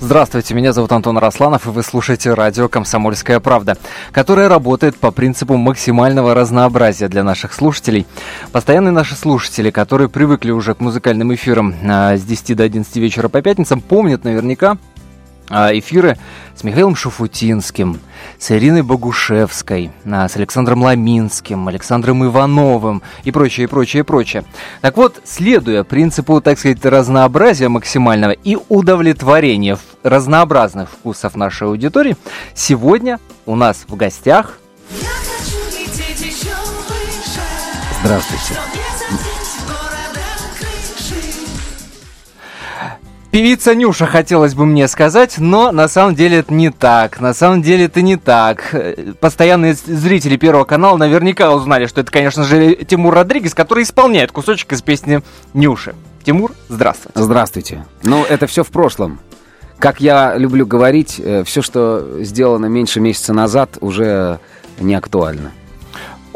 Здравствуйте, меня зовут Антон Росланов, и вы слушаете радио «Комсомольская правда», которое работает по принципу максимального разнообразия для наших слушателей. Постоянные наши слушатели, которые привыкли уже к музыкальным эфирам а, с 10 до 11 вечера по пятницам, помнят наверняка, эфиры с Михаилом Шуфутинским, с Ириной Богушевской, а, с Александром Ламинским, Александром Ивановым и прочее, и прочее, и прочее. Так вот, следуя принципу, так сказать, разнообразия максимального и удовлетворения разнообразных вкусов нашей аудитории, сегодня у нас в гостях... Здравствуйте. Певица Нюша, хотелось бы мне сказать, но на самом деле это не так. На самом деле это не так. Постоянные зрители Первого канала наверняка узнали, что это, конечно же, Тимур Родригес, который исполняет кусочек из песни Нюши. Тимур, здравствуйте. Здравствуйте. Ну, это все в прошлом. Как я люблю говорить, э, все, что сделано меньше месяца назад, уже не актуально.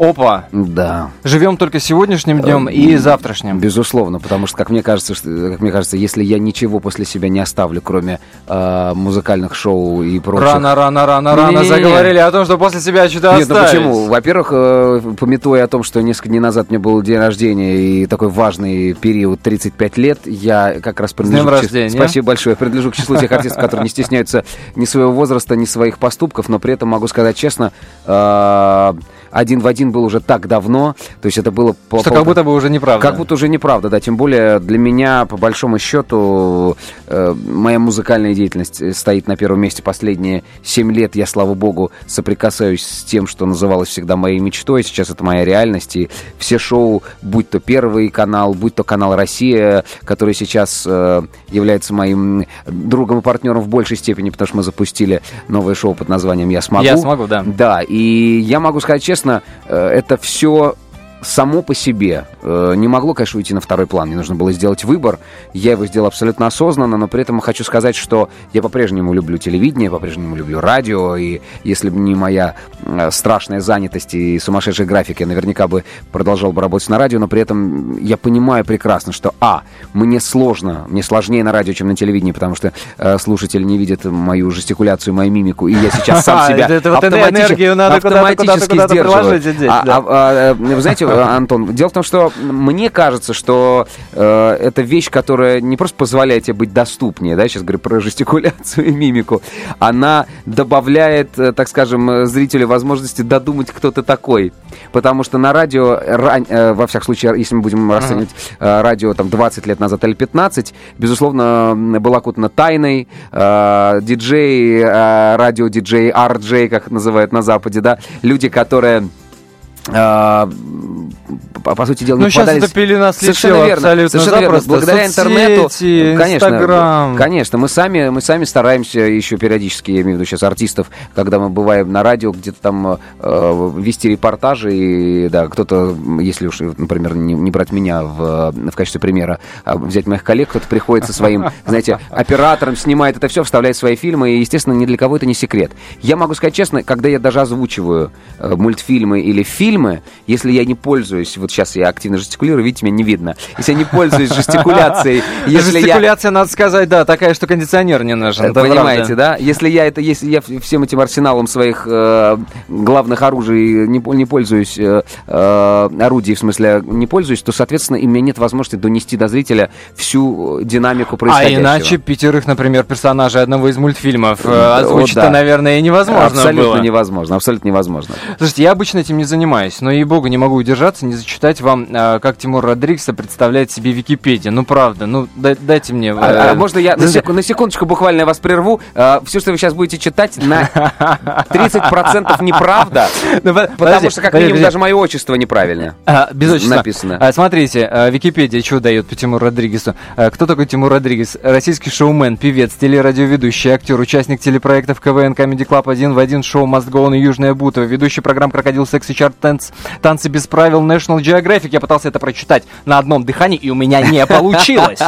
Опа. Да. Живем только сегодняшним днем и завтрашним. Безусловно, потому что, как мне кажется, что, как мне кажется, если я ничего после себя не оставлю, кроме э, музыкальных шоу и прочих... Рано, рано, рано, рано заговорили о том, что после себя что-то Нет, ну оставить. почему? Во-первых, э, пометуя о том, что несколько дней назад мне был день рождения и такой важный период 35 лет, я как раз принадлежу... днем к чис- рождения. Спасибо большое. Я принадлежу к числу тех артистов, которые не стесняются ни своего возраста, ни своих поступков, но при этом могу сказать честно, э, один в один был уже так давно, то есть это было... Что по- как будто бы уже неправда. как будто уже неправда, да. Тем более для меня, по большому счету, э, моя музыкальная деятельность э, стоит на первом месте последние 7 лет. Я, слава богу, соприкасаюсь с тем, что называлось всегда моей мечтой. Сейчас это моя реальность. И все шоу, будь то Первый канал, будь то канал «Россия», который сейчас э, является моим другом и партнером в большей степени, потому что мы запустили новое шоу под названием «Я смогу». Я смогу, да. Да, и я могу сказать честно, э, это все само по себе э, не могло, конечно, уйти на второй план. Мне нужно было сделать выбор. Я его сделал абсолютно осознанно, но при этом хочу сказать, что я по-прежнему люблю телевидение, по-прежнему люблю радио, и если бы не моя э, страшная занятость и сумасшедший график, я наверняка бы продолжал бы работать на радио, но при этом я понимаю прекрасно, что, а, мне сложно, мне сложнее на радио, чем на телевидении, потому что э, слушатель не видит мою жестикуляцию, мою мимику, и я сейчас сам себя Это вот автоматически- сдерживаю. А- а- а, вы знаете, Антон, дело в том, что мне кажется, что э, это вещь, которая не просто позволяет тебе быть доступнее, да, сейчас говорю про жестикуляцию и мимику, она добавляет, э, так скажем, э, зрителю возможности додумать, кто ты такой. Потому что на радио, рань- э, во всяком случае, если мы будем расценивать э, радио там 20 лет назад или 15, безусловно, была окутана тайной, э, диджей, э, радио-диджей, RJ, как называют на Западе, да, люди, которые по, по сути дела, Ну, не сейчас попадались- эта пелена Совершенно слетела верно, абсолютно совершенно верно. запросто. Благодаря интернету, Соцсети, конечно, Инстаграм. конечно, мы сами, мы сами стараемся еще периодически, я имею в виду сейчас артистов, когда мы бываем на радио, где-то там э, вести репортажи, и, да, кто-то, если уж, например, не, не брать меня в, в качестве примера, а взять моих коллег, кто-то приходит со своим, знаете, оператором, снимает это все, вставляет свои фильмы, и, естественно, ни для кого это не секрет. Я могу сказать честно, когда я даже озвучиваю э, мультфильмы или фильмы, если я не пользуюсь, вот сейчас я активно жестикулирую, видите, меня не видно, если я не пользуюсь жестикуляцией, если. Жестикуляция, надо сказать, да, такая, что кондиционер не нужен. Понимаете, да? Если я это, если я всем этим арсеналом своих э, главных оружий не, не пользуюсь, э, э, орудий, в смысле, не пользуюсь, то, соответственно, и у меня нет возможности донести до зрителя всю динамику А происходящего. иначе пятерых, например, персонажей одного из мультфильмов О, озвучить-то, да. наверное, и невозможно абсолютно было. невозможно, абсолютно невозможно. Слушайте, я обычно этим не занимаюсь, но, ей-богу, не могу удержаться, не зачитать вам, э, как Тимур Родригеса представляет себе Википедия. Ну, правда, ну, дай- дайте мне... э, А, а можно я на, секу- на секундочку буквально я вас прерву? все, что вы сейчас будете читать, на 30% неправда, Ну, по- потому что, как минимум, даже мое отчество неправильно. А. Написано. А, смотрите, а, Википедия что дает по Тимуру Родригесу? А, кто такой Тимур Родригес? Российский шоумен, певец, телерадиоведущий, актер, участник телепроектов КВН, Comedy Club 1 в один, шоу Must Go On и Южная Бутова, ведущий программ Крокодил Секси Чарт Танц, Танцы без правил National Geographic. Я пытался это прочитать на одном дыхании, и у меня не получилось.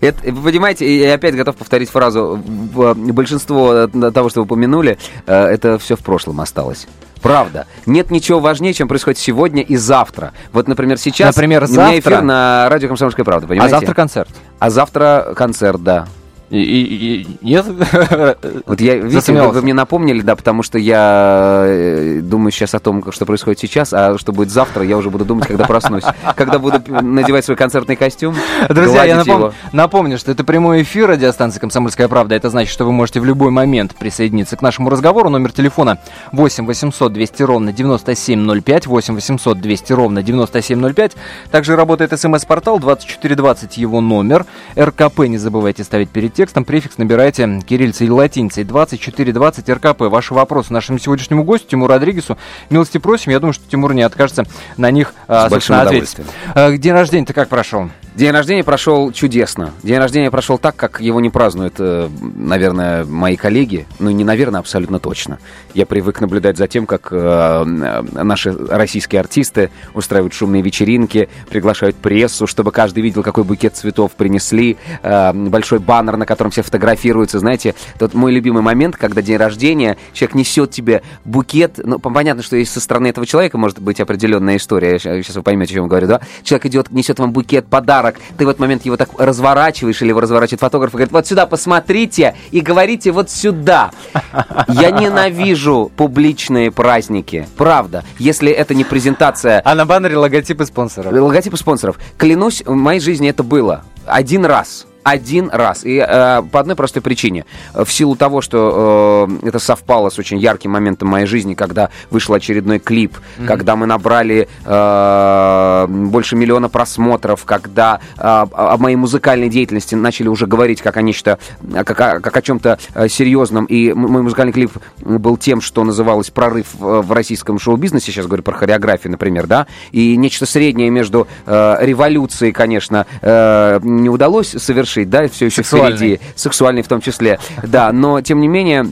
Это, вы понимаете, я опять готов повторить фразу. в- Большинство э, того, что вы упомянули, э, это все в прошлом осталось. Правда. Нет ничего важнее, чем происходит сегодня и завтра. Вот, например, сейчас Например, у меня завтра- эфир на радио «Комсомольская правда», А понимаете? завтра концерт. А завтра концерт, да. И, и, и, нет? Вот я, видите, вы, вы мне напомнили, да, потому что я э, думаю сейчас о том, что происходит сейчас, а что будет завтра, я уже буду думать, когда проснусь. Когда буду надевать свой концертный костюм, Друзья, я напом... напомню, что это прямой эфир радиостанции «Комсомольская правда». Это значит, что вы можете в любой момент присоединиться к нашему разговору. Номер телефона 8 800 200 ровно 9705, 8 800 200 ровно 9705. Также работает смс-портал 2420, его номер. РКП не забывайте ставить перед текстом. Префикс набирайте кириллицей или латиницей. 2420 РКП. Ваши вопросы нашему сегодняшнему гостю Тимуру Родригесу. Милости просим. Я думаю, что Тимур не откажется на них, С большим ответить. А, день рождения-то как прошел? День рождения прошел чудесно. День рождения прошел так, как его не празднуют, э, наверное, мои коллеги. Ну, не наверное, абсолютно точно. Я привык наблюдать за тем, как э, наши российские артисты устраивают шумные вечеринки, приглашают прессу, чтобы каждый видел, какой букет цветов принесли, э, большой баннер, на котором все фотографируются. Знаете, тот мой любимый момент, когда день рождения, человек несет тебе букет. Ну, понятно, что есть со стороны этого человека может быть определенная история. Сейчас вы поймете, о чем я говорю, да? Человек идет, несет вам букет, подарок, подарок, ты в этот момент его так разворачиваешь или его разворачивает фотограф и говорит, вот сюда посмотрите и говорите вот сюда. Я ненавижу публичные праздники. Правда. Если это не презентация... А на баннере логотипы спонсоров. Логотипы спонсоров. Клянусь, в моей жизни это было. Один раз один раз. И э, по одной простой причине. В силу того, что э, это совпало с очень ярким моментом моей жизни, когда вышел очередной клип, mm-hmm. когда мы набрали э, больше миллиона просмотров, когда э, о моей музыкальной деятельности начали уже говорить как о нечто, как о, как о чем-то э, серьезном. И мой музыкальный клип был тем, что называлось «Прорыв в российском шоу-бизнесе». Сейчас говорю про хореографию, например, да. И нечто среднее между э, революцией, конечно, э, не удалось совершить совершить, да, все еще впереди, сексуальный в том числе, да, но тем не менее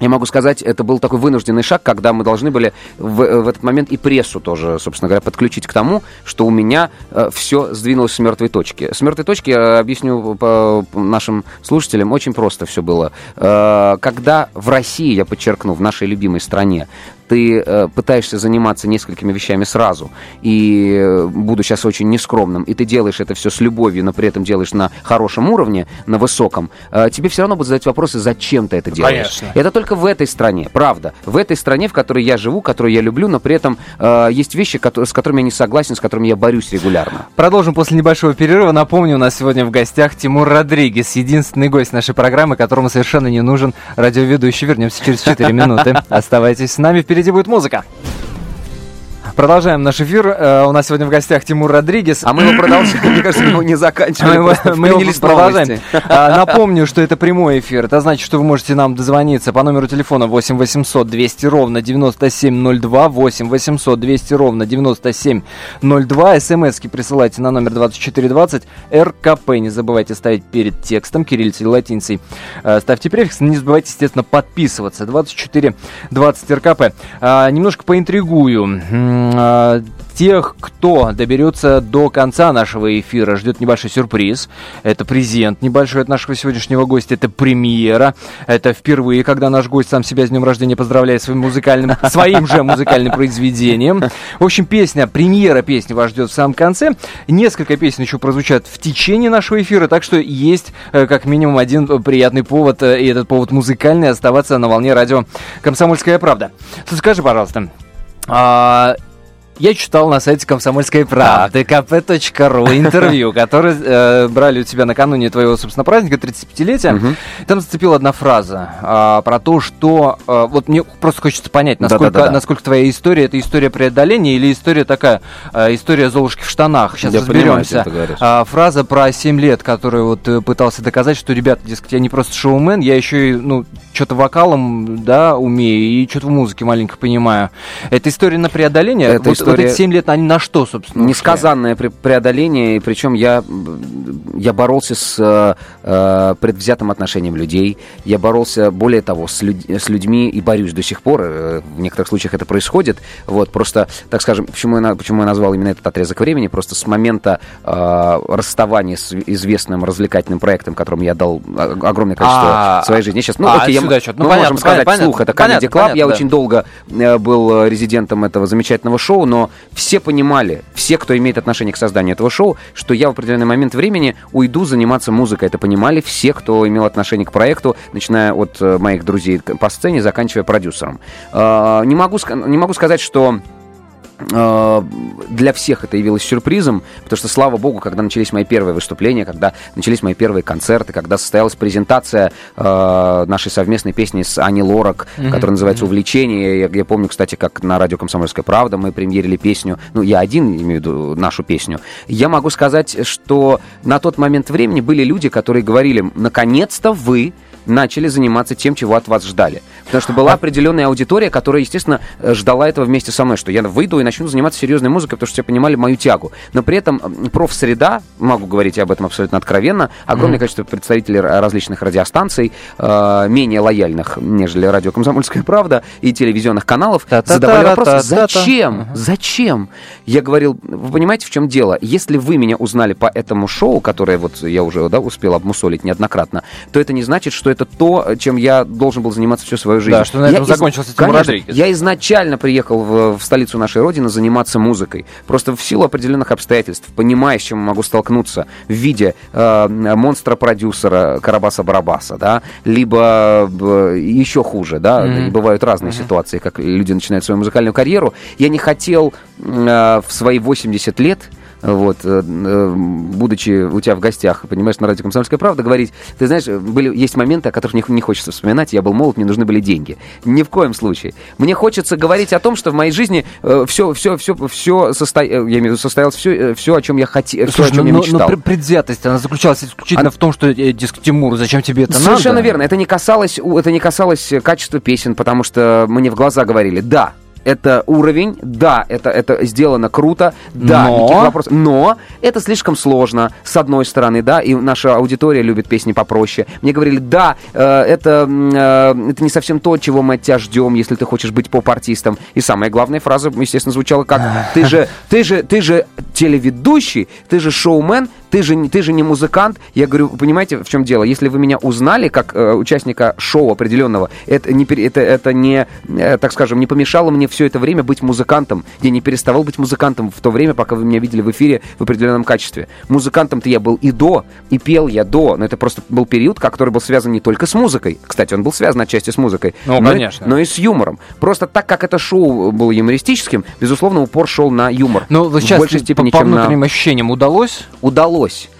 я могу сказать, это был такой вынужденный шаг, когда мы должны были в, в этот момент и прессу тоже, собственно говоря, подключить к тому, что у меня э, все сдвинулось с мертвой точки. С мертвой точки, я объясню по нашим слушателям, очень просто все было. Э, когда в России, я подчеркну, в нашей любимой стране, ты э, пытаешься заниматься несколькими вещами сразу, и э, буду сейчас очень нескромным, и ты делаешь это все с любовью, но при этом делаешь на хорошем уровне, на высоком, э, тебе все равно будут задать вопросы, зачем ты это делаешь. Конечно. Это только в этой стране, правда. В этой стране, в которой я живу, которую я люблю, но при этом э, есть вещи, которые, с которыми я не согласен, с которыми я борюсь регулярно. Продолжим после небольшого перерыва. Напомню, у нас сегодня в гостях Тимур Родригес, единственный гость нашей программы, которому совершенно не нужен радиоведущий. Вернемся через 4 минуты. Оставайтесь с нами, впереди впереди будет музыка. Продолжаем наш эфир. Uh, у нас сегодня в гостях Тимур Родригес. А мы его продолжаем, мне кажется, мы его не заканчивали. Мы, мы его продолжаем. Uh, напомню, что это прямой эфир. Это значит, что вы можете нам дозвониться по номеру телефона 8 800 200 ровно 9702, 8 800 200 ровно 9702. СМСки присылайте на номер 2420. РКП не забывайте ставить перед текстом, кириллицей или латиницей. Uh, ставьте префикс. Не забывайте, естественно, подписываться. 2420 РКП. Немножко поинтригую а, тех, кто доберется до конца нашего эфира, ждет небольшой сюрприз. Это презент небольшой от нашего сегодняшнего гостя, это премьера. Это впервые, когда наш гость сам себя с днем рождения поздравляет своим музыкальным, своим же музыкальным произведением. В общем, песня, премьера песни вас ждет в самом конце. Несколько песен еще прозвучат в течение нашего эфира, так что есть э, как минимум один приятный повод, э, и этот повод музыкальный, оставаться на волне радио «Комсомольская правда». Скажи, пожалуйста, а, я читал на сайте комсомольской правды kp.ru интервью, которое э, брали у тебя накануне твоего, собственно, праздника, 35-летия. Угу. Там зацепила одна фраза э, про то, что... Э, вот мне просто хочется понять, насколько, насколько твоя история это история преодоления или история такая, э, история Золушки в штанах. Сейчас я разберемся. Понимаю, э, фраза про 7 лет, которую вот пытался доказать, что, ребята, дескать, я не просто шоумен, я еще и, ну, что-то вокалом, да, умею и что-то в музыке маленько понимаю. Это история на преодоление? Это вот, история вот эти 7 лет, они на что, собственно? Несказанное преодоление, и причем я, я боролся с э, предвзятым отношением людей, я боролся, более того, с, люд, с людьми и борюсь до сих пор, э, в некоторых случаях это происходит, вот, просто, так скажем, почему я, почему я назвал именно этот отрезок времени, просто с момента э, расставания с известным развлекательным проектом, которому я дал огромное количество а, своей жизни. Сейчас, ну, а, окей, я, ну, мы можем сказать понятно, вслух, это Comedy Club, я очень долго э, был резидентом этого замечательного шоу, но все понимали, все, кто имеет отношение к созданию этого шоу, что я в определенный момент времени уйду заниматься музыкой. Это понимали все, кто имел отношение к проекту, начиная от э, моих друзей по сцене, заканчивая продюсером. А, не могу, не могу сказать, что для всех это явилось сюрпризом, потому что, слава богу, когда начались мои первые выступления, когда начались мои первые концерты, когда состоялась презентация э, нашей совместной песни с Ани Лорак, mm-hmm. которая называется «Увлечение». Я, я помню, кстати, как на радио «Комсомольская правда» мы премьерили песню, ну, я один имею в виду нашу песню. Я могу сказать, что на тот момент времени были люди, которые говорили, наконец-то вы начали заниматься тем, чего от вас ждали. Потому что была определенная аудитория, которая, естественно, э, ждала этого вместе со мной, что я выйду и начну заниматься серьезной музыкой, потому что все понимали мою тягу. Но при этом профсреда, могу говорить об этом абсолютно откровенно, огромное mm-hmm. количество представителей различных радиостанций, э, менее лояльных, нежели радио «Комсомольская правда» и телевизионных каналов, задавали вопрос, зачем? Зачем? Я говорил, вы понимаете, в чем дело? Если вы меня узнали по этому шоу, которое вот я уже да, успел обмусолить неоднократно, то это не значит, что это то, чем я должен был заниматься всю свою жизнь. Да, что на этом я закончился из... Тимур Конечно, Родригес. Я изначально приехал в, в столицу нашей Родины заниматься музыкой. Просто в силу определенных обстоятельств, понимая, с чем могу столкнуться в виде э, монстра-продюсера Карабаса-Барабаса, да, либо э, еще хуже, да, mm-hmm. и бывают разные mm-hmm. ситуации, как люди начинают свою музыкальную карьеру. Я не хотел э, в свои 80 лет вот, э, э, будучи у тебя в гостях, понимаешь, на радио «Комсомольская правда», говорить, ты знаешь, были, есть моменты, о которых не, не хочется вспоминать, я был молод, мне нужны были деньги. Ни в коем случае. Мне хочется говорить о том, что в моей жизни все, все, все, все состо... я имею в виду, состоялось все, все, о чем я хотел, все, о чем но, я мечтал. Но предвзятость, она заключалась исключительно она... в том, что, дескать, Тимур, зачем тебе это Совершенно надо? Совершенно верно. Это не касалось, это не касалось качества песен, потому что мне в глаза говорили, да, это уровень, да, это, это сделано круто, да, но... никаких вопросов, но это слишком сложно, с одной стороны, да, и наша аудитория любит песни попроще. Мне говорили, да, э, это, э, это не совсем то, чего мы от тебя ждем, если ты хочешь быть поп-артистом. И самая главная фраза, естественно, звучала как, ты же, ты же, ты же телеведущий, ты же шоумен, ты же, ты же не музыкант. Я говорю, понимаете, в чем дело? Если вы меня узнали как э, участника шоу определенного, это не, это, это не, э, так скажем, не помешало мне все это время быть музыкантом. Я не переставал быть музыкантом в то время, пока вы меня видели в эфире в определенном качестве. Музыкантом-то я был и до, и пел я до, но это просто был период, который был связан не только с музыкой. Кстати, он был связан отчасти с музыкой. Ну, но конечно. И, но и с юмором. Просто так как это шоу было юмористическим, безусловно, упор шел на юмор. Ну, в большей степени, по, по внутренним на... ощущениям удалось? Удалось. Удалось,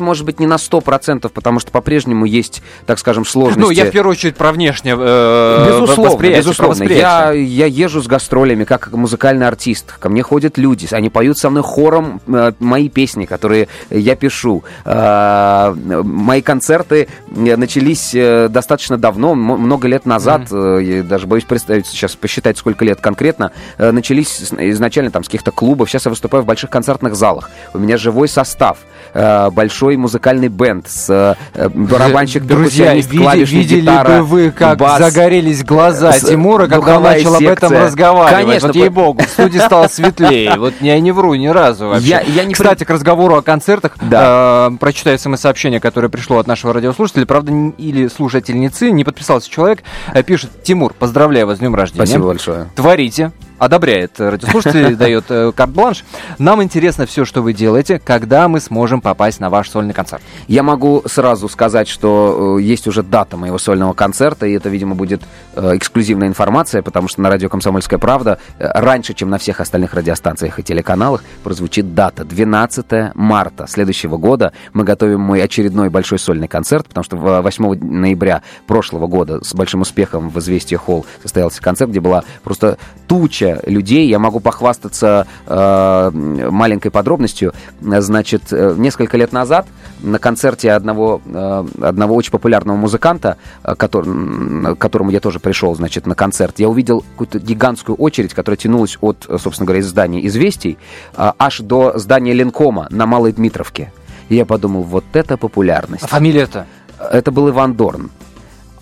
может быть, не на 100%, потому что по-прежнему есть, так скажем, сложности. Ну, я в первую очередь про внешнее э, Безусловно, безусловно. Я, я езжу с гастролями как музыкальный артист. Ко мне ходят люди, они поют со мной хором э, мои песни, которые я пишу. Э, мои концерты э, начались э, достаточно давно, много лет назад, mm-hmm. я даже боюсь представить сейчас, посчитать, сколько лет конкретно, начались изначально там с каких-то клубов. Сейчас я выступаю в больших концертных залах. У меня живой состав. Э, большой музыкальный бенд с э, барабанщик, Друзья, види, видели гитара, бы вы, как бас, загорелись глаза с, Тимура, когда он начал секция. об этом разговаривать. Конечно, вот ей-богу, в студии стало светлее. Вот я не вру ни разу вообще. Я, я не Кстати, к разговору о концертах, да. э, прочитаю смс-сообщение, которое пришло от нашего радиослушателя. Правда, или слушательницы, не подписался человек, э, пишет, Тимур, поздравляю вас с днем рождения. Спасибо большое. Творите, одобряет радиослушателей, дает э, карт-бланш. Нам интересно все, что вы делаете, когда мы сможем попасть на ваш сольный концерт. Я могу сразу сказать, что э, есть уже дата моего сольного концерта, и это, видимо, будет э, эксклюзивная информация, потому что на радио «Комсомольская правда» раньше, чем на всех остальных радиостанциях и телеканалах, прозвучит дата 12 марта следующего года. Мы готовим мой очередной большой сольный концерт, потому что 8 ноября прошлого года с большим успехом в «Известия Холл» состоялся концерт, где была просто туча людей. Я могу похвастаться э, маленькой подробностью. Значит, э, несколько лет назад на концерте одного, э, одного очень популярного музыканта, э, который, к которому я тоже пришел, значит, на концерт, я увидел какую-то гигантскую очередь, которая тянулась от, собственно говоря, из здания «Известий» э, аж до здания Ленкома на Малой Дмитровке. И я подумал, вот это популярность. А фамилия-то? Это был Иван Дорн.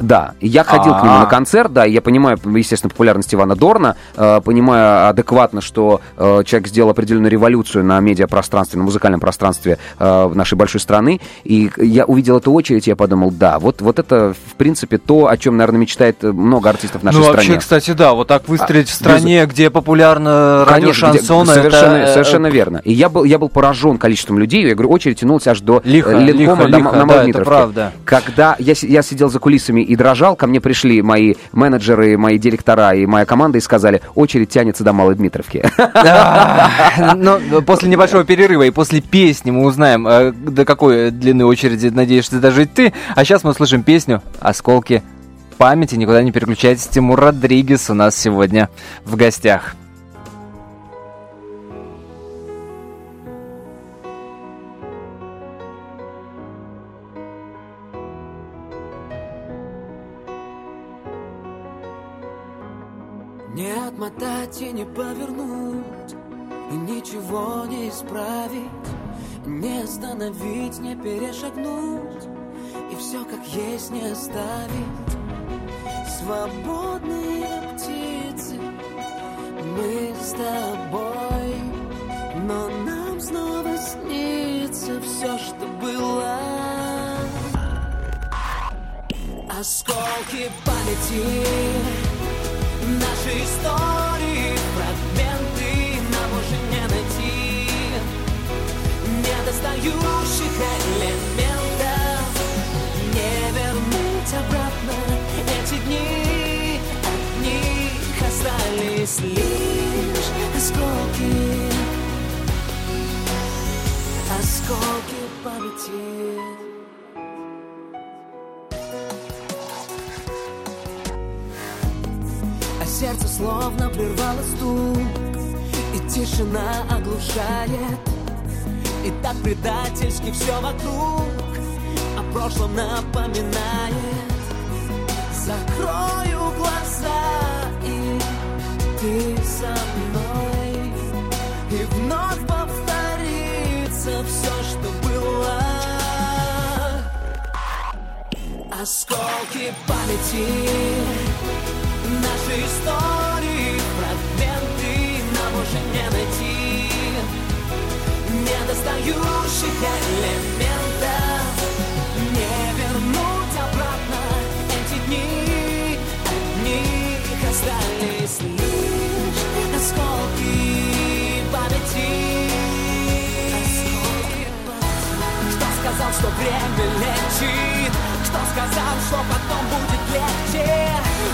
Да, я ходил к нему на концерт, да, я понимаю, естественно, популярность Ивана Дорна, э, понимаю адекватно, что э, человек сделал определенную революцию на медиапространстве, на музыкальном пространстве э, нашей большой страны, и я увидел эту очередь, и я подумал, да, вот, вот это, в принципе, то, о чем, наверное, мечтает много артистов в нашей ну, стране. вообще, кстати, да, вот так выстрелить а, в стране, без... где популярно радио шансон, совершенно, это... совершенно верно. И я был, я был поражен количеством людей, я говорю, очередь тянулась аж до лихо, Ленкома, лихо, на, на да, правда. Когда я, я сидел за кулисами и дрожал, ко мне пришли мои менеджеры, мои директора и моя команда и сказали, очередь тянется до Малой Дмитровки. Но после небольшого перерыва и после песни мы узнаем, э, до какой длины очереди надеешься дожить ты. А сейчас мы услышим песню «Осколки памяти». Никуда не переключайтесь. Тимур Родригес у нас сегодня в гостях. Не повернуть И ничего не исправить Не остановить, не перешагнуть И все как есть не оставить. Свободные птицы Мы с тобой Но нам снова снится все, что было. Осколки памяти Наши истории, Недостающих элементов. Не вернуть обратно эти дни. От них остались лишь осколки. Осколки памяти. Сердце словно прервало стук И тишина оглушает И так предательски все вокруг О прошлом напоминает. Закрою глаза и ты со мной. И вновь повторится все, что было. Осколки памяти Наши истории, фрагменты нам уже не найти Недостающих элементов Не вернуть обратно эти дни. От них остались лишь осколки памяти. Кто сказал, что время лечит? Кто сказал, что потом будет легче?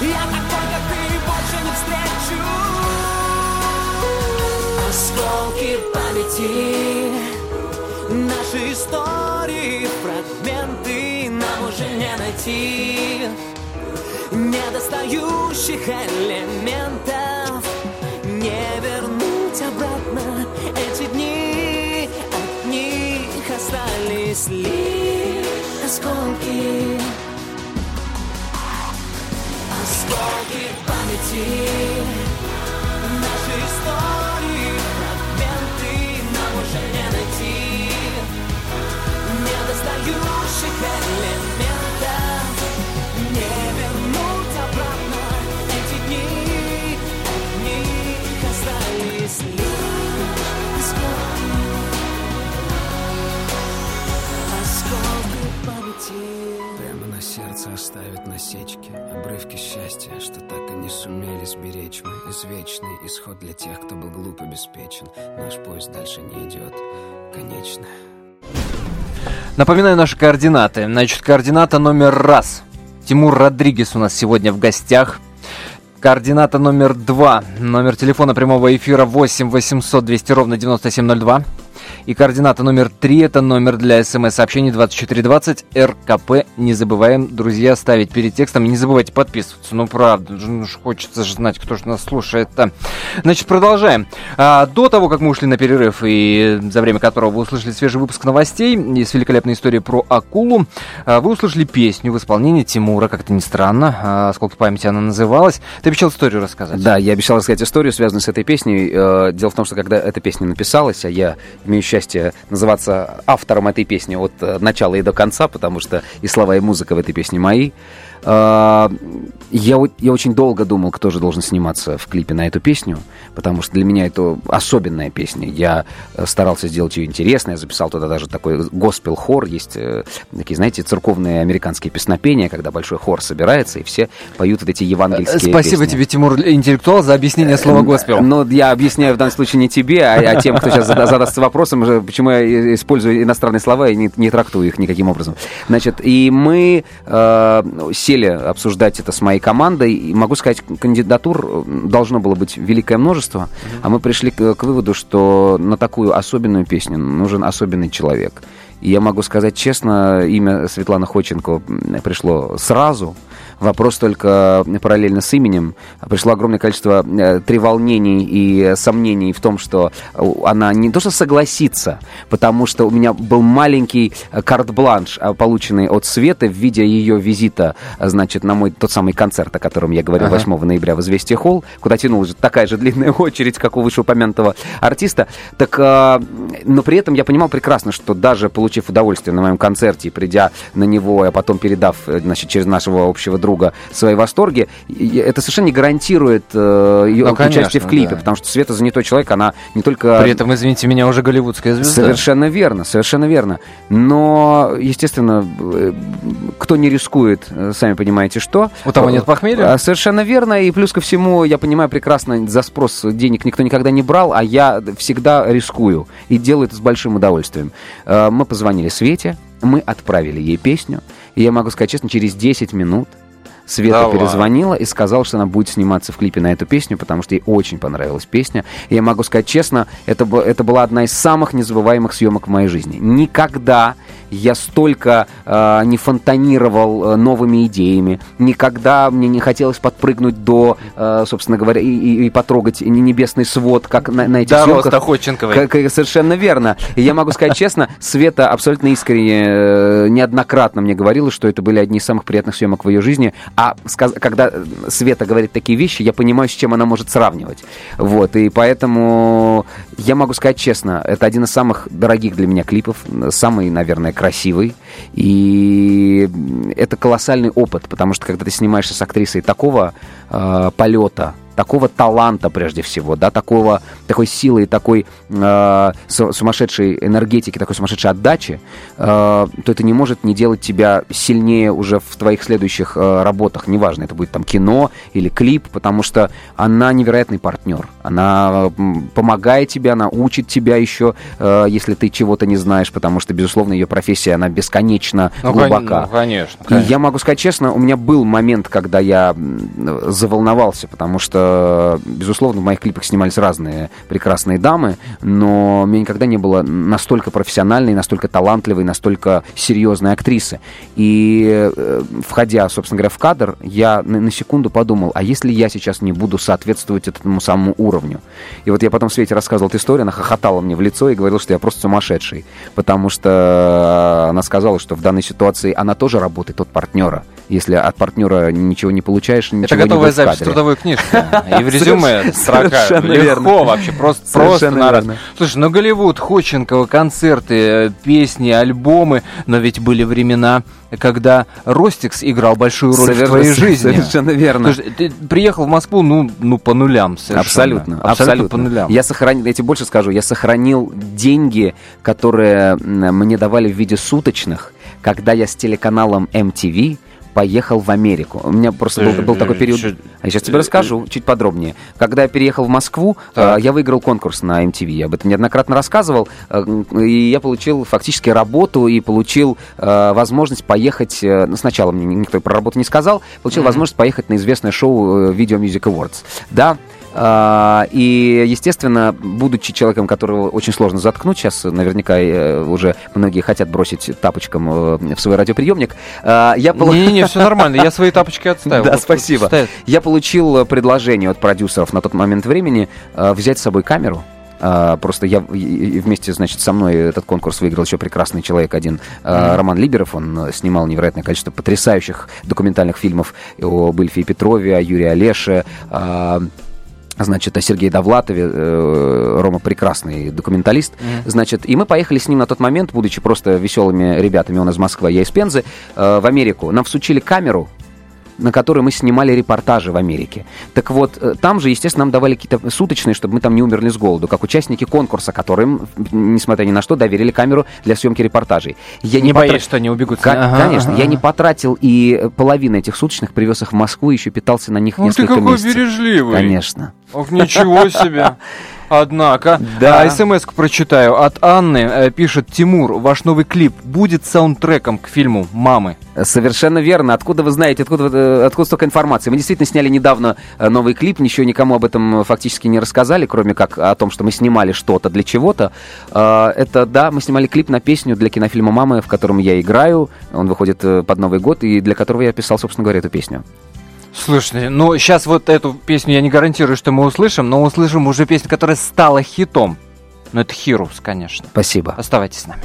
Я такой, как ты, больше не встречу. Осколки памяти Наши истории, фрагменты Нам уже не найти. Недостающих элементов Не вернуть обратно. Эти дни От них остались лишь осколки. Осколки памяти. Наши истории, Недостающих элементов Не вернуть обратно эти дни От них остались лишь осколки Осколки памяти Прямо на сердце оставит насечки Обрывки счастья, что так и не сумели сберечь мы Извечный исход для тех, кто был глуп и беспечен. Наш поезд дальше не идет, конечно Напоминаю наши координаты. Значит, координата номер раз. Тимур Родригес у нас сегодня в гостях. Координата номер два. Номер телефона прямого эфира 8 800 200 ровно 9702. И координата номер 3 это номер для смс-сообщений 2420 РКП. Не забываем, друзья, ставить перед текстом. Не забывайте подписываться. Ну, правда, ну, хочется же знать, кто же нас слушает. -то. Значит, продолжаем. А, до того, как мы ушли на перерыв, и за время которого вы услышали свежий выпуск новостей из великолепной истории про акулу, а, вы услышали песню в исполнении Тимура, как-то не странно. А, сколько памяти она называлась. Ты обещал историю рассказать. Да, я обещал рассказать историю, связанную с этой песней. Э, дело в том, что когда эта песня написалась, а я имею счастье счастье называться автором этой песни от э, начала и до конца, потому что и слова, и музыка в этой песне мои. Э, я, я очень долго думал, кто же должен сниматься в клипе на эту песню, потому что для меня это особенная песня. Я э, старался сделать ее интересной, я записал туда даже такой госпел-хор. Есть э, такие, знаете, церковные американские песнопения, когда большой хор собирается, и все поют вот эти евангельские Спасибо песни. тебе, Тимур, интеллектуал, за объяснение слова госпел. Ну, я объясняю в данном случае не тебе, а, а тем, кто сейчас задастся вопросом, почему я использую иностранные слова и не, не трактую их никаким образом. Значит, и мы э, сели обсуждать это с моей командой, и могу сказать, кандидатур должно было быть великое множество, mm-hmm. а мы пришли к, к выводу, что на такую особенную песню нужен особенный человек. И я могу сказать честно, имя Светланы Ходченко пришло сразу, Вопрос только параллельно с именем. Пришло огромное количество э, треволнений и сомнений в том, что она не то что согласится, потому что у меня был маленький э, карт-бланш, э, полученный от Светы в виде ее визита, значит, на мой тот самый концерт, о котором я говорил ага. 8 ноября в «Известия Холл», куда тянулась такая же длинная очередь, как у вышеупомянутого артиста. Так, но при этом я понимал прекрасно, что даже получив удовольствие на моем концерте, придя на него, а потом передав, значит, через нашего общего друга друга свои восторги, это совершенно не гарантирует э, ее ну, участие в клипе, да. потому что Света занятой человек, она не только... При этом, извините меня, уже голливудская звезда. Совершенно верно, совершенно верно. Но, естественно, э, кто не рискует, э, сами понимаете, что. У того нет похмелья? А, совершенно верно, и плюс ко всему, я понимаю прекрасно, за спрос денег никто никогда не брал, а я всегда рискую и делаю это с большим удовольствием. Э, мы позвонили Свете, мы отправили ей песню, и я могу сказать честно, через 10 минут Света Давай. перезвонила и сказала, что она будет сниматься в клипе на эту песню, потому что ей очень понравилась песня. И я могу сказать честно, это, это была одна из самых незабываемых съемок в моей жизни. Никогда я столько э, не фонтанировал э, новыми идеями, никогда мне не хотелось подпрыгнуть до, э, собственно говоря, и, и, и потрогать небесный свод, как на, на этих до съемках. Ходченковой. Как, совершенно верно. И я могу сказать честно, Света абсолютно искренне, э, неоднократно мне говорила, что это были одни из самых приятных съемок в ее жизни. А сказ- когда Света говорит такие вещи, я понимаю, с чем она может сравнивать. Вот, и поэтому я могу сказать честно, это один из самых дорогих для меня клипов, самый, наверное, красивый. И это колоссальный опыт, потому что когда ты снимаешься с актрисой такого э, полета, такого таланта прежде всего, да, такого, такой силы и такой э, сумасшедшей энергетики, такой сумасшедшей отдачи, э, то это не может не делать тебя сильнее уже в твоих следующих э, работах, неважно, это будет там кино или клип, потому что она невероятный партнер, она помогает тебе, она учит тебя еще, э, если ты чего-то не знаешь, потому что, безусловно, ее профессия, она бесконечно ну, глубока. Ну, конечно, конечно. И я могу сказать честно, у меня был момент, когда я заволновался, потому что безусловно, в моих клипах снимались разные прекрасные дамы, но у меня никогда не было настолько профессиональной, настолько талантливой, настолько серьезной актрисы. И э, входя, собственно говоря, в кадр, я на, на секунду подумал, а если я сейчас не буду соответствовать этому самому уровню? И вот я потом Свете рассказывал эту историю, она хохотала мне в лицо и говорила, что я просто сумасшедший, потому что она сказала, что в данной ситуации она тоже работает от партнера. Если от партнера ничего не получаешь, ничего Это готовая запись трудовой книжки. И в резюме строка. Легко вообще, просто, просто на раз. Слушай, ну Голливуд, Ходченкова, концерты, э, песни, альбомы, но ведь были времена, когда Ростикс играл большую роль в твоей жизни. Совершенно верно. Слушай, ты приехал в Москву, ну, ну по нулям совершенно. Абсолютно, абсолютно. абсолютно. по нулям. Я сохранил, я тебе больше скажу, я сохранил деньги, которые мне давали в виде суточных, когда я с телеканалом MTV поехал в Америку. У меня просто был, был такой период... Чуть... Я сейчас тебе расскажу чуть подробнее. Когда я переехал в Москву, так. я выиграл конкурс на MTV. Я об этом неоднократно рассказывал. Э, и я получил фактически работу и получил э, возможность поехать... Э, ну, сначала мне никто про работу не сказал. Получил mm-hmm. возможность поехать на известное шоу Video Music Awards. Да, а, и, естественно, будучи человеком, которого очень сложно заткнуть, сейчас наверняка э, уже многие хотят бросить тапочком э, в свой радиоприемник, а, я... Не-не-не, все нормально, я свои тапочки отставил. Да, спасибо. Я получил предложение от продюсеров на тот момент времени э, взять с собой камеру, Uh, просто я вместе, значит, со мной этот конкурс выиграл еще прекрасный человек один, Роман Либеров. Он снимал невероятное количество потрясающих документальных фильмов о Быльфе и Петрове, о Юрии Олеше, значит, о Сергее Довлатове, э, Рома прекрасный документалист, mm-hmm. значит, и мы поехали с ним на тот момент, будучи просто веселыми ребятами, он из Москвы, я из Пензы, э, в Америку. Нам всучили камеру, на которые мы снимали репортажи в Америке. Так вот, э, там же, естественно, нам давали какие-то суточные, чтобы мы там не умерли с голоду, как участники конкурса, которым, несмотря ни на что, доверили камеру для съемки репортажей. Я не, не боюсь, что они убегут. К- ага, конечно, ага. я не потратил и половину этих суточных, привез их в Москву, еще питался на них ну, несколько ты какой месяцев. бережливый. Конечно. Ох, ничего себе. Однако, да. а, смс прочитаю. От Анны э, пишет Тимур, ваш новый клип будет саундтреком к фильму «Мамы». Совершенно верно. Откуда вы знаете, откуда, э, откуда столько информации? Мы действительно сняли недавно э, новый клип, ничего никому об этом фактически не рассказали, кроме как о том, что мы снимали что-то для чего-то. Э, это, да, мы снимали клип на песню для кинофильма «Мамы», в котором я играю. Он выходит под Новый год, и для которого я писал, собственно говоря, эту песню. Слушайте, ну сейчас вот эту песню я не гарантирую, что мы услышим, но услышим уже песню, которая стала хитом. Ну это Heroes, конечно. Спасибо. Оставайтесь с нами.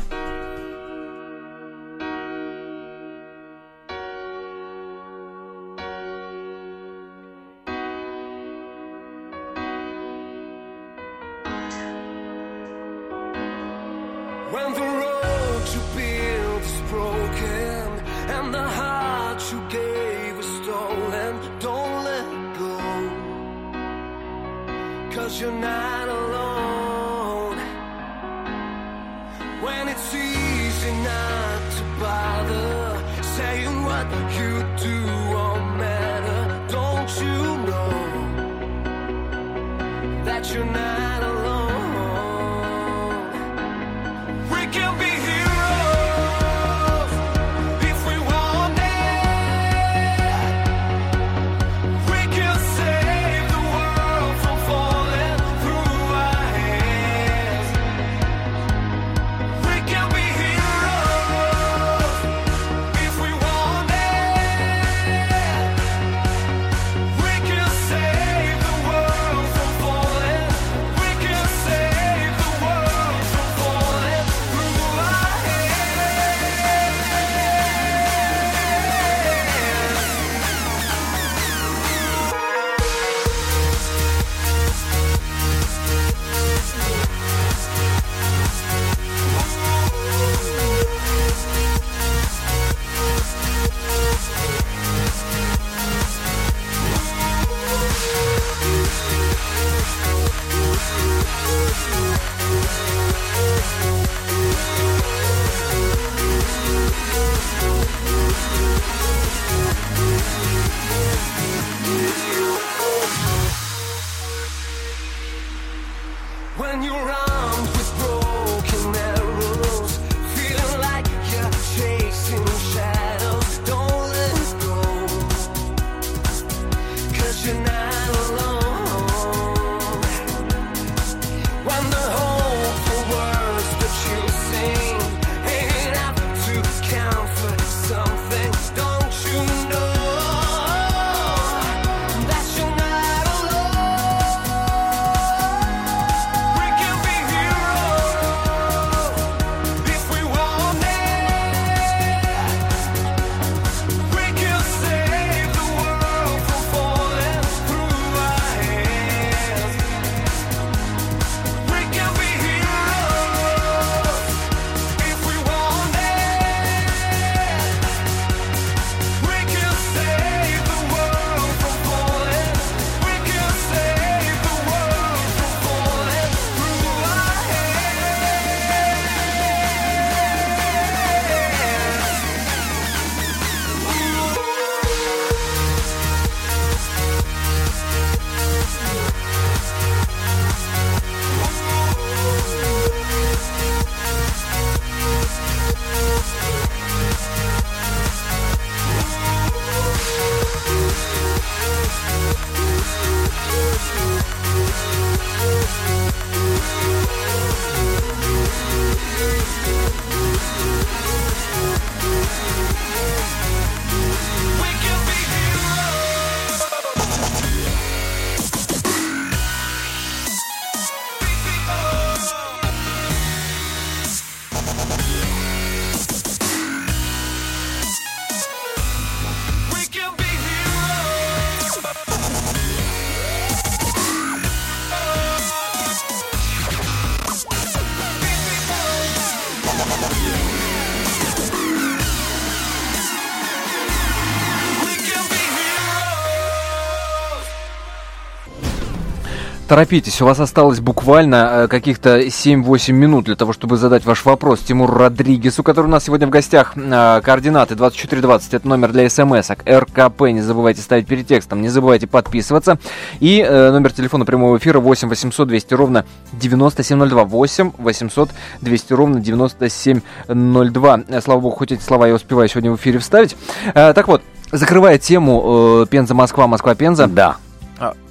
Торопитесь, у вас осталось буквально э, каких-то 7-8 минут для того, чтобы задать ваш вопрос Тимуру Родригесу, который у нас сегодня в гостях. Э, координаты 2420, это номер для смс РКП, не забывайте ставить перед текстом, не забывайте подписываться. И э, номер телефона прямого эфира 8 800 200 ровно 9702. 8 800 200 ровно 9702. Слава богу, хоть эти слова я успеваю сегодня в эфире вставить. Так вот, закрывая тему Пенза-Москва, Москва-Пенза. Да.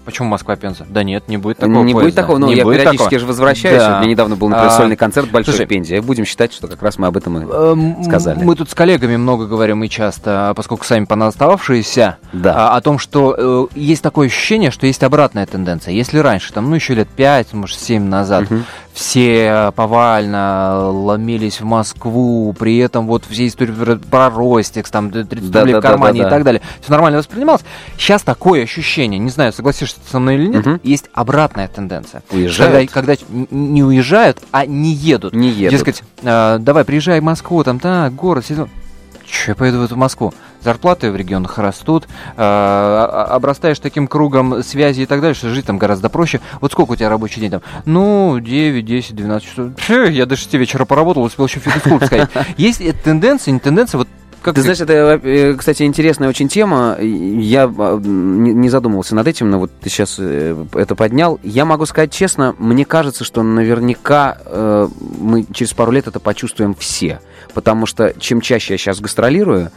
Почему Москва-Пенза? Да нет, не будет такого Не поезда. будет такого, но не я периодически такого. же возвращаюсь. Да. Вот У меня недавно был, например, А, сольный концерт большой слушай, в Пензе. Будем считать, что как раз мы об этом и Эм, сказали. Мы тут с коллегами много говорим и часто, а поскольку сами понастававшиеся, Да. а, о том, что э, есть такое ощущение, что есть обратная тенденция. Если раньше, там, ну, еще лет 5, может, 7 назад, Мгм. Все повально ломились в Москву, при этом вот все истории про- Ростикс, там, 30 Да, рублей да, в да, кармане да, да. и так далее, все нормально воспринималось. Сейчас такое ощущение, не знаю, согласишься со мной или нет, Мгм. есть обратная тенденция. Уезжают? Когда, когда не уезжают, а не едут. Не едут. Дескать, э, давай, приезжай в Москву, там, так, город, все Че, я поеду в эту Москву? Зарплаты в регионах растут, э, обрастаешь таким кругом связи и так далее, что жить там гораздо проще. Вот сколько у тебя рабочий день там? Ну, 9, 10, 12 часов. Пф, я до 6 вечера поработал, успел еще фитнес-клуб сходить. Есть э, тенденция, не тенденция, вот как Ты знаешь, это, э, кстати, интересная очень тема. Я э, не задумывался над этим, но вот ты сейчас это поднял. Я могу сказать честно, мне кажется, что наверняка э, мы через пару лет это почувствуем все. Потому что чем чаще я сейчас гастролирую,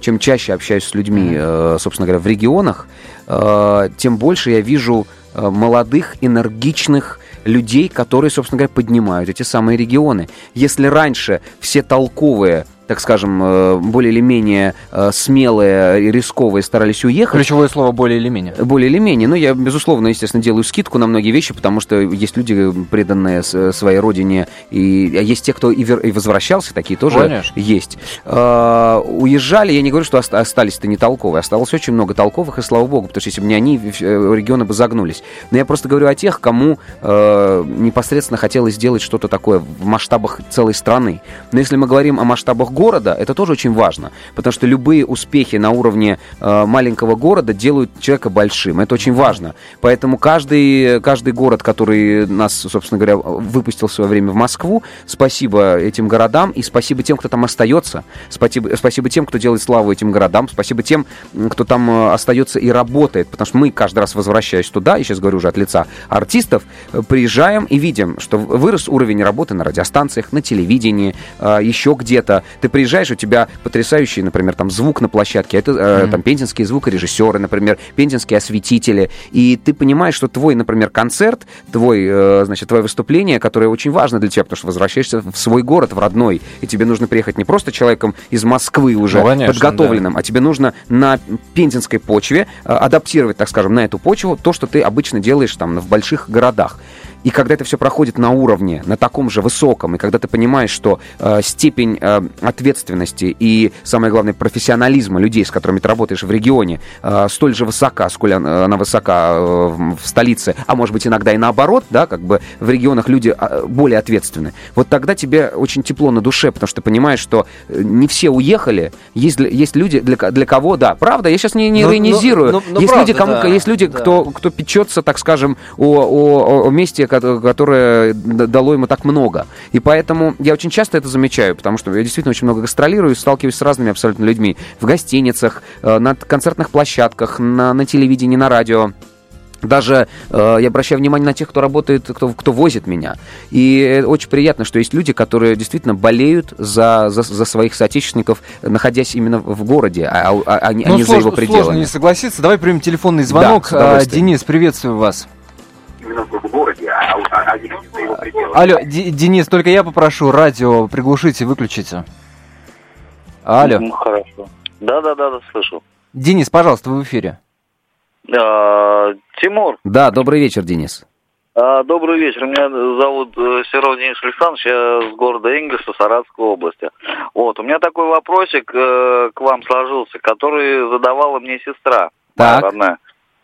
чем чаще общаюсь с людьми, э, собственно говоря, в регионах, э, тем больше я вижу э, молодых, энергичных людей, которые, собственно говоря, поднимают эти самые регионы. Если раньше все толковые так скажем, э, более или менее э, смелые и рисковые старались уехать. Ключевое слово более или менее. Более или менее. Ну, я, безусловно, естественно, делаю скидку на многие вещи, потому что есть люди, преданные с- своей родине, и а есть те, кто и, вер- и возвращался, такие тоже Конечно. есть. Э, Уезжали, я не говорю, что ост- остались-то не толковые, осталось очень много толковых, и слава богу, потому что если бы не они, э, регионы бы загнулись. Но я просто говорю о тех, кому э, непосредственно хотелось сделать что-то такое в масштабах целой страны. Но если мы говорим о масштабах города, это тоже очень важно, потому что любые успехи на уровне э, маленького города делают человека большим. Это очень важно. Поэтому каждый, каждый город, который нас, собственно говоря, выпустил в свое время в Москву, спасибо этим городам и спасибо тем, кто там остается. Спасибо, спасибо тем, кто делает славу этим городам. Спасибо тем, кто там э, остается и работает. Потому что мы каждый раз возвращаясь туда, и сейчас говорю уже от лица артистов, э, приезжаем и видим, что вырос уровень работы на радиостанциях, на телевидении, э, еще где-то. Ты приезжаешь, у тебя потрясающий, например, там звук на площадке. Это э, там пензенские звукорежиссеры, например, пензенские осветители. И ты понимаешь, что твой, например, концерт, твой, э, значит, твое выступление, которое очень важно для тебя, потому что возвращаешься в свой город, в родной, и тебе нужно приехать не просто человеком из Москвы уже Ну, конечно, подготовленным, а тебе нужно на пензенской почве э, адаптировать, так скажем, на эту почву то, что ты обычно делаешь там в больших городах. И когда это все проходит на уровне, на таком же высоком, и когда ты понимаешь, что э, степень э, ответственности и, самое главное, профессионализма людей, с которыми ты работаешь в регионе, э, столь же высока, сколь она, она высока э, в столице, а может быть иногда и наоборот, да, как бы в регионах люди э, более ответственны, вот тогда тебе очень тепло на душе, потому что ты понимаешь, что э, не все уехали, есть, есть люди, для, для кого, да, правда, я сейчас не, не Ну, ну, иронизирую, ну, ну, есть люди, правда, кому, да, есть люди, да. кто, кто печется, так скажем, о, о, о месте, которое дало ему так много. И поэтому я очень часто это замечаю, потому что я действительно очень много гастролирую и сталкиваюсь с разными абсолютно людьми. В гостиницах, э, на концертных площадках, на, на телевидении, на радио. Даже э, я обращаю внимание на тех, кто работает, кто, кто возит меня. И очень приятно, что есть люди, которые действительно болеют за, за, за своих соотечественников, находясь именно в городе, а, а- а не, а Ну, не за сложно, его пределами. сложно не согласиться. Давай примем телефонный звонок. удовольствием. А, Денис, приветствую вас. именно в городе, а, не его. Алло, Ди- Денис, только я попрошу радио приглушите, выключите. Алло. Ну, хорошо. Да, да, да, да, слышу. Денис, пожалуйста, вы в эфире. А, Тимур, Да, добрый вечер, Денис. а, добрый вечер. Меня зовут э, Серов Денис Александрович, я с города Энгельса, Саратовской области. Вот, у меня такой вопросик э, к вам сложился, который задавала мне сестра, Так. родная.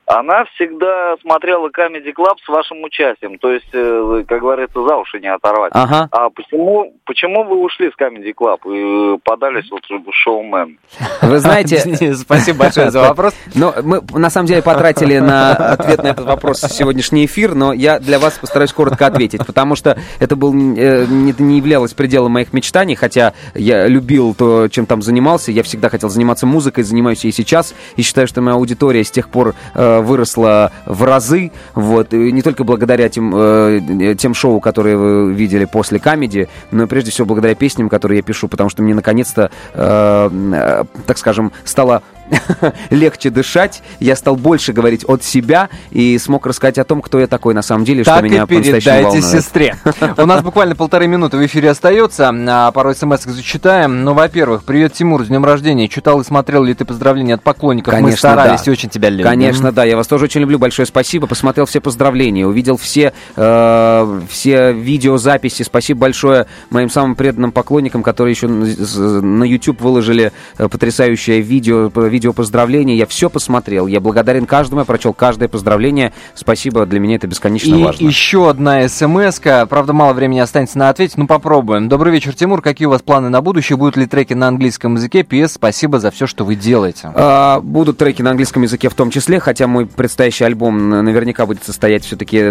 Она всегда смотрела Comedy Club с вашим участием. То есть, э, как говорится, за уши не оторвать. Ага. А почему, почему вы ушли с Comedy Club и подались вот в шоумен? Вы знаете... Спасибо большое за вопрос. Ну, мы на самом деле потратили на ответ на этот вопрос сегодняшний эфир, но я для вас постараюсь коротко ответить, потому что это был, э, не, не являлось пределом моих мечтаний, хотя я любил то, чем там занимался, я всегда хотел заниматься музыкой, занимаюсь и сейчас, и считаю, что моя аудитория с тех пор э, выросла в разы, вот, и не только благодаря тем, э, тем шоу, которые вы видели после комедии, но и прежде всего благодаря песням, которые я пишу, потому что мне наконец-то, э, э, так скажем, стало легче дышать, я стал больше говорить от себя и смог рассказать о том, кто я такой на самом деле, так что меня по-настоящему волнует. сестре. У нас буквально полторы минуты в эфире остается, а пару смс зачитаем. Ну, во-первых, привет, Тимур, с днем рождения. Читал и смотрел ли ты поздравления от поклонников? Мы Конечно, старались да. и очень тебя любим. Конечно, да, я вас тоже очень люблю. Большое спасибо. Посмотрел все поздравления, увидел все, э, все видеозаписи. Спасибо большое моим самым преданным поклонникам, которые еще на- YouTube выложили э, потрясающее видео, видео поздравления. Я все посмотрел. Я благодарен каждому, я прочел каждое поздравление. Спасибо, для меня это бесконечно И важно. еще одна смс -ка. Правда, мало времени останется на ответить, ну попробуем. Добрый вечер, Тимур. Какие у вас планы на будущее? Будут ли треки на английском языке? П.С. Спасибо за все, что вы делаете. А, Будут треки на английском языке в том числе, хотя мой предстоящий альбом наверняка будет состоять все-таки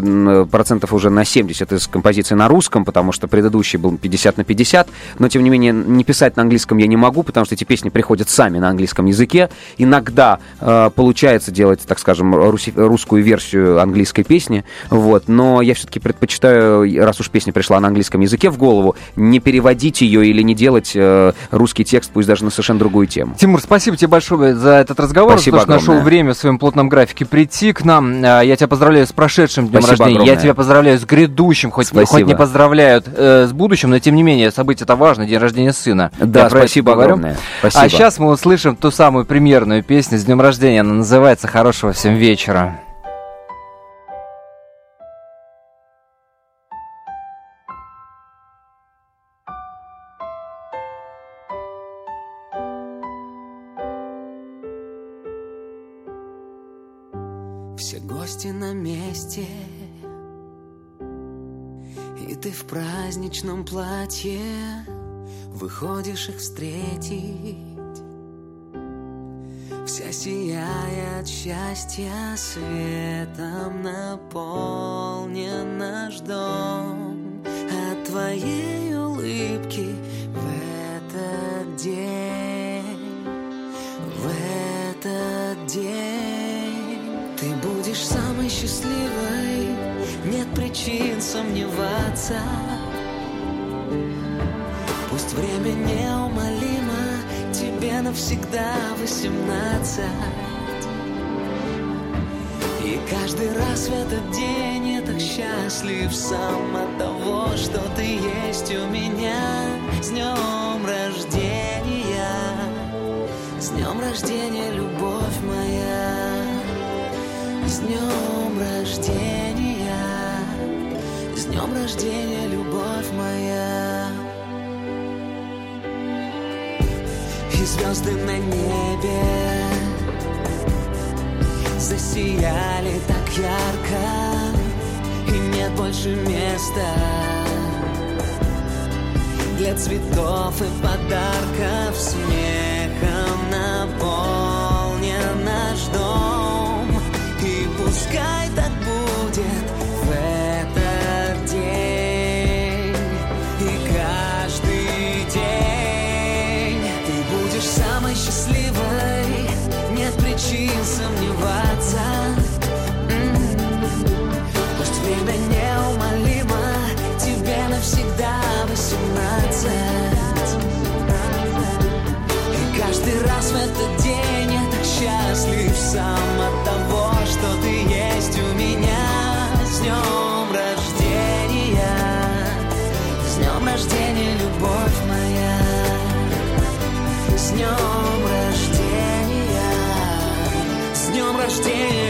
процентов уже на 70 из композиций на русском, потому что предыдущий был 50 на 50, но тем не менее не писать на английском я не могу, потому что эти песни приходят сами на английском языке. Иногда э, получается делать, так скажем, руси- русскую версию английской песни, вот, но я все-таки предпочитаю, раз уж песня пришла на английском языке в голову, не переводить ее или не делать э, русский текст, пусть даже на совершенно другую тему. Тимур, спасибо тебе большое за этот разговор, Спасибо что нашел огромное. время в своем плотном графике прийти к нам. А, Я тебя поздравляю с прошедшим днем Спасибо рождения. Я огромное. тебя поздравляю с грядущим, хоть, Спасибо. хоть не поздравляют э, с будущим, но тем не менее, событие это важно, день рождения сына. Да, Я спасибо огромное. Спасибо. А сейчас мы услышим ту самую премьерную песню с днем рождения. Она называется «Хорошего всем вечера». Все гости на месте И ты в праздничном платье Выходишь их встретить От счастья Светом наполнен наш дом От твоей улыбки в этот день в этот день ты будешь самой счастливой, нет причин сомневаться. Пусть время неумолимо, тебе навсегда восемнадцать. И каждый раз в этот день я так счастлив сам от того, что ты есть у меня. С днем рождения, с днем рождения, любовь моя. С днем рождения, с днем рождения, И звезды на небе засияли так ярко, и нет больше места для цветов и подарков смехом наполнен наш дом. И пускай днем